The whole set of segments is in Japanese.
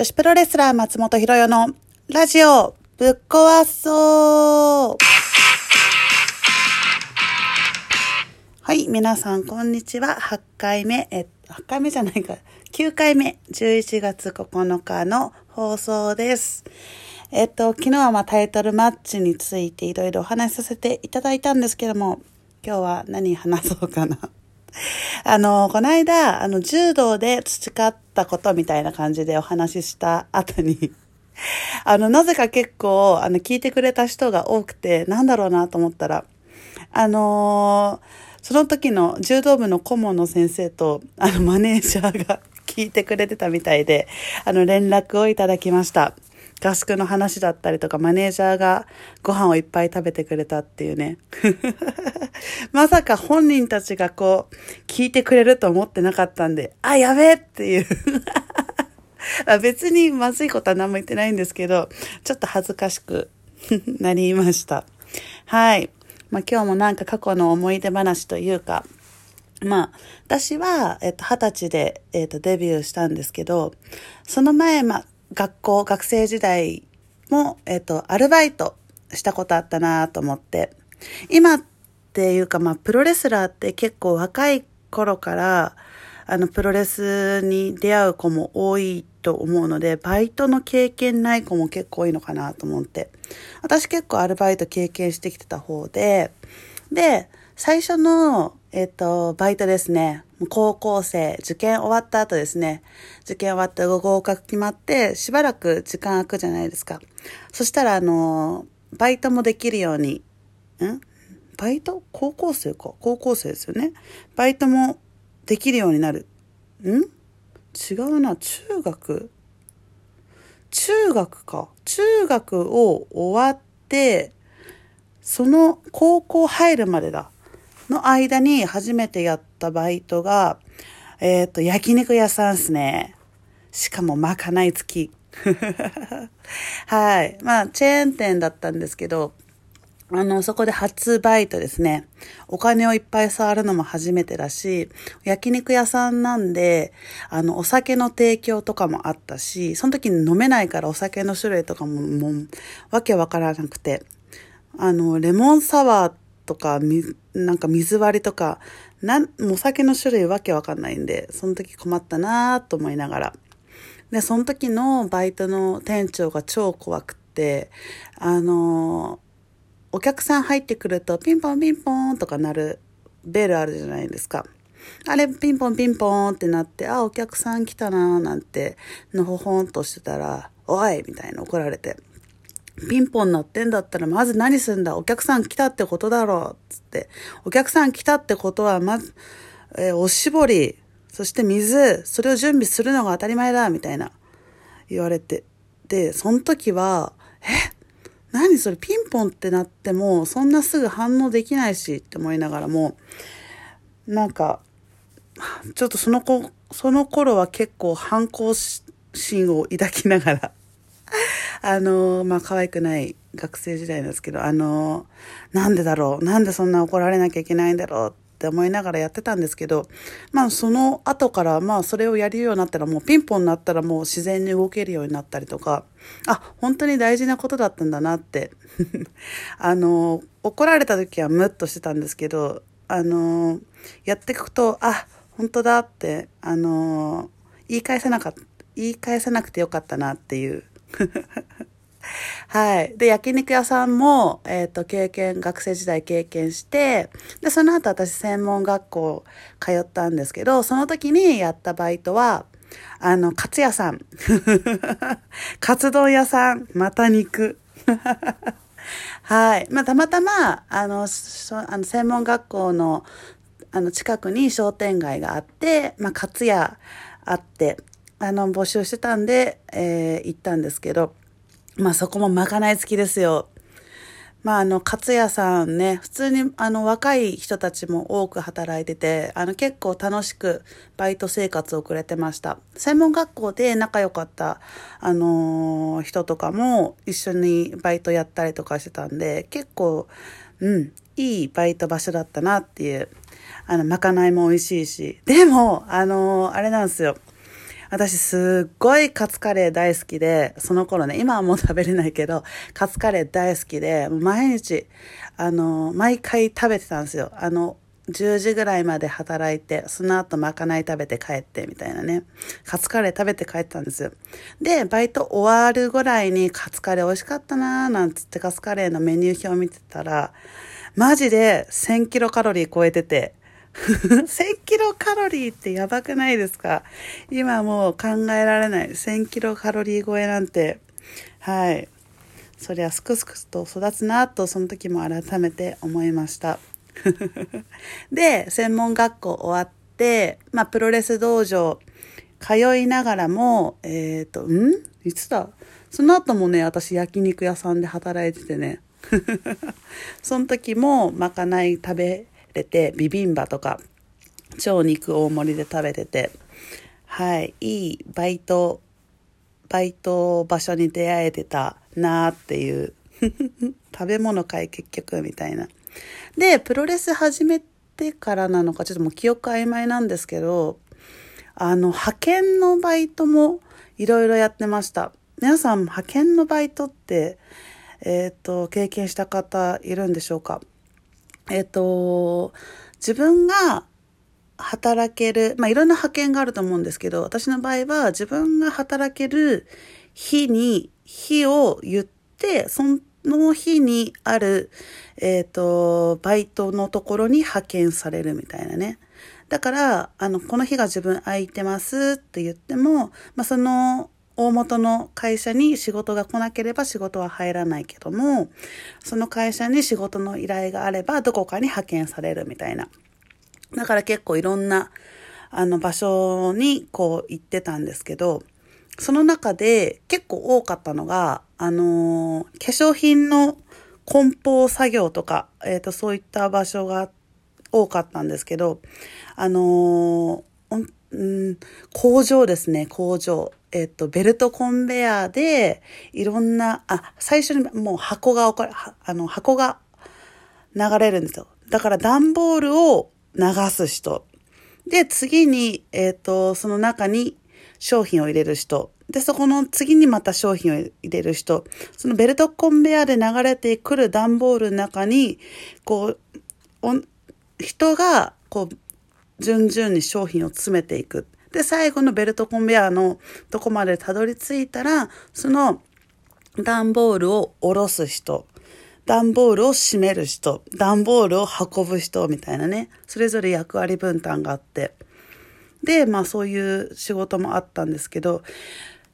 女子プロレスラー松本博代のラジオぶっ壊そうはい、皆さんこんにちは。8回目、え、8回目じゃないか。9回目、11月9日の放送です。えっと、昨日はまあタイトルマッチについていろいろお話しさせていただいたんですけども、今日は何話そうかな。あの、この間、あの、柔道で培ったことみたいな感じでお話しした後に、あの、なぜか結構、あの、聞いてくれた人が多くて、なんだろうなと思ったら、あのーその時の柔道部の顧問の先生と、あの、マネージャーが 聞いてくれてたみたいで、あの、連絡をいただきました。合宿の話だったりとか、マネージャーがご飯をいっぱい食べてくれたっていうね。まさか本人たちがこう、聞いてくれると思ってなかったんで、あ、やべえっていう。別にまずいことは何も言ってないんですけど、ちょっと恥ずかしく なりました。はい。まあ今日もなんか過去の思い出話というか、まあ、私は、えっと、二十歳で、えっと、デビューしたんですけど、その前、まあ、学校、学生時代も、えっと、アルバイトしたことあったなと思って、今っていうか、まあ、プロレスラーって結構若い頃から、あの、プロレスに出会う子も多いと思うので、バイトの経験ない子も結構多いのかなと思って。私結構アルバイト経験してきてた方で、で、最初の、えっ、と、バイトですね。高校生、受験終わった後ですね。受験終わって合格決まって、しばらく時間空くじゃないですか。そしたら、あの、バイトもできるように、ん？バイト？高校生か。高校生ですよね。バイトもできるようになる。ん？違うな。中学中学か。中学を終わって、その高校入るまでだ。の間に初めてやったバイトが、えっ、と、焼肉屋さんですね。しかもまかない付き。はい。まあ、チェーン店だったんですけど、あの、そこで初バイトですね。お金をいっぱい触るのも初めてだし、焼肉屋さんなんで、あの、お酒の提供とかもあったし、その時に飲めないからお酒の種類とかも、もう、わけわからなくて、あの、レモンサワーとか、なんか水割りとか、なん、お酒の種類わけわかんないんで、その時困ったなーと思いながら。で、その時のバイトの店長が超怖くって、あのお客さん入ってくるとピンポンピンポンとか鳴るベルあるじゃないですか。あれピンポンピンポーンってなって、あ、お客さん来たなーなんて、のほほんとしてたら、おいみたいな怒られて。ピンポン鳴ってんだったら、まず何すんだ？お客さん来たってことだろう。つって。お客さん来たってことは、まず、えーおしぼり、そして水、それを準備するのが当たり前だみたいな。言われて。で、その時は、え？何それ？ピンポンってなっても、そんなすぐ反応できないしって思いながらも、なんか、ちょっとその子、その頃は結構反抗心を抱きながら、あの、まあ、可愛くない学生時代ですけど、あの、なんでだろうなんでそんな怒られなきゃいけないんだろうって思いながらやってたんですけど、まあ、その後から、まあ、それをやるようになったら、もうピンポンになったらもう自然に動けるようになったりとか、あ、本当に大事なことだったんだなって。あの、怒られた時はムッとしてたんですけど、あの、やっていくと、あ、本当だって、あの、言い返せなかった、言い返せなくてよかったなっていう。はい。で、焼肉屋さんも、えっ、と、経験、学生時代経験して、で、その後私専門学校通ったんですけど、その時にやったバイトは、あの、カツ屋さん。カツ丼屋さん。また肉。はい。まあ、たまたま、あの、あの専門学校の、あの、近くに商店街があって、まあ、カツ屋あって、あの、募集してたんで、えー行ったんですけど、まあそこもまかない付きですよ。まああの、カツ屋さんね、普通にあの若い人たちも多く働いてて、あの結構楽しくバイト生活を送れてました。専門学校で仲良かった、あのー人とかも一緒にバイトやったりとかしてたんで、結構、うん、いいバイト場所だったなっていう。あの、まかないも美味しいし。でも、あのーあれなんですよ。私すっごいカツカレー大好きで、その頃ね、今はもう食べれないけど、カツカレー大好きで、毎日、あの、毎回食べてたんですよ。あの、10時ぐらいまで働いて、その後まかない食べて帰ってみたいなね。カツカレー食べて帰ったんですよ。で、バイト終わるぐらいにカツカレー美味しかったなーなんつってカツカレーのメニュー表を見てたら、マジで1000キロカロリー超えてて、1000キロカロリーってやばくないですか？今もう考えられない。1000キロカロリー超えなんて。はい。そりゃすくすくと育つなとその時も改めて思いました。で、専門学校終わって、まあ、プロレス道場通いながらも、えっ、ー、と、ん？いつだ？その後もね、私焼肉屋さんで働いててね。その時もまかない食べれて、ビビンバとか、超肉大盛りで食べてて、はい、いいバイト、バイト場所に出会えてたなーっていう 食べ物かい結局みたいな。で、プロレス始めてからなのか、ちょっともう記憶曖昧なんですけど、あの、派遣のバイトもいろいろやってました。皆さん、派遣のバイトって、えっ、ー、と、経験した方いるんでしょうか？えっ、と、自分が働ける、まあ、いろんな派遣があると思うんですけど、私の場合は自分が働ける日に、日を言って、その日にある、えっ、と、バイトのところに派遣されるみたいなね。だから、あの、この日が自分空いてますって言っても、まあ、その大元の会社に仕事が来なければ仕事は入らないけども、その会社に仕事の依頼があればどこかに派遣されるみたいな。だから結構いろんな、あの場所にこう行ってたんですけど、その中で結構多かったのが、あのー、化粧品の梱包作業とか、えっ、ー、と、そういった場所が多かったんですけど、あのー、うん、工場ですね、工場。えっと、ベルトコンベヤーで、いろんな、あ、最初にもう箱があの、箱が流れるんですよ。だから段ボールを流す人。で、次に、えっ、と、その中に商品を入れる人。で、そこの次にまた商品を入れる人。そのベルトコンベヤーで流れてくる段ボールの中に、こう、人が、こう、順々に商品を詰めていく。で、最後のベルトコンベヤーのとこまでたどり着いたら、その段ボールを下ろす人、段ボールを閉める人、段ボールを運ぶ人みたいなね、それぞれ役割分担があって。で、まあそういう仕事もあったんですけど、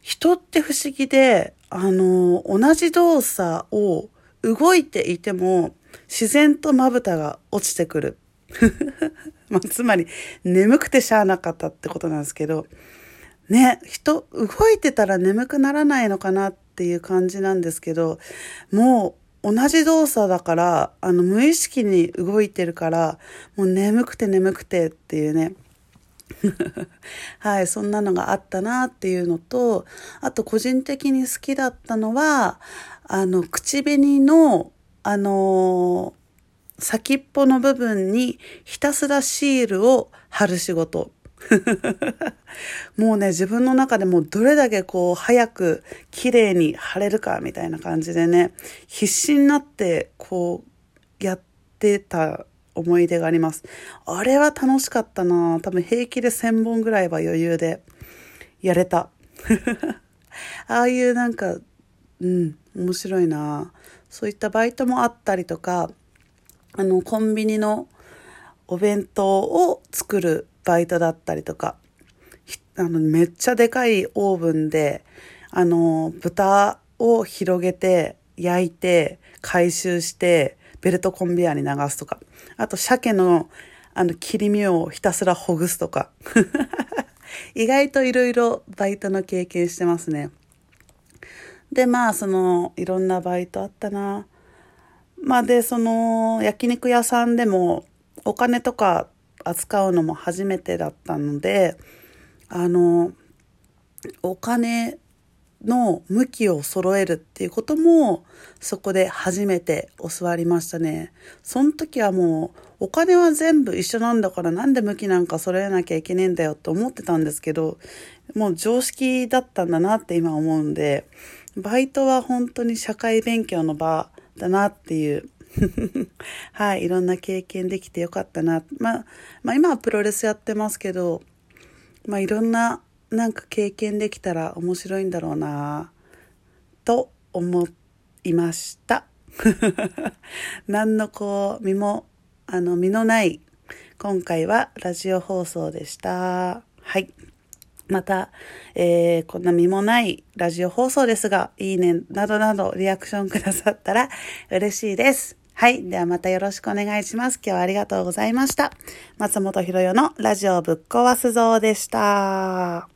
人って不思議で、あの、同じ動作を動いていても自然とまぶたが落ちてくる。まあ、つまり、眠くてしゃあなかったってことなんですけど、ね、人、動いてたら眠くならないのかなっていう感じなんですけど、もう同じ動作だから、あの、無意識に動いてるから、もう眠くて眠くてっていうね。はい、そんなのがあったなっていうのと、あと個人的に好きだったのは、あの、口紅の、あのー先っぽの部分にひたすらシールを貼る仕事。もうね、自分の中でもどれだけこう早く綺麗に貼れるかみたいな感じでね、必死になってこうやってた思い出があります。あれは楽しかったな多分平気で1000本ぐらいは余裕でやれた。ああいうなんか、うん、面白いなそういったバイトもあったりとか、あの、コンビニのお弁当を作るバイトだったりとか、あの、めっちゃでかいオーブンで、あの、豚を広げて、焼いて、回収して、ベルトコンベヤーに流すとか、あと、鮭の、あの、切り身をひたすらほぐすとか。意外といろいろバイトの経験してますね。で、まあ、その、いろんなバイトあったな。まあで、その焼肉屋さんでもお金とか扱うのも初めてだったので、あの、お金の向きを揃えるっていうこともそこで初めて教わりましたね。その時はもうお金は全部一緒なんだからなんで向きなんか揃えなきゃいけねえんだよって思ってたんですけど、もう常識だったんだなって今思うんで、バイトは本当に社会勉強の場だなっていう はい、いろんな経験できてよかったな。まあ、まあ今はプロレスやってますけど、まあいろんななんか経験できたら面白いんだろうなと思いました。何のこう身もあの身のない今回はラジオ放送でした。はい。また、えー、こんな身もないラジオ放送ですが、いいねなどなどリアクションくださったら嬉しいです。はい。ではまたよろしくお願いします。今日はありがとうございました。松本博代のラジオぶっ壊すぞでした。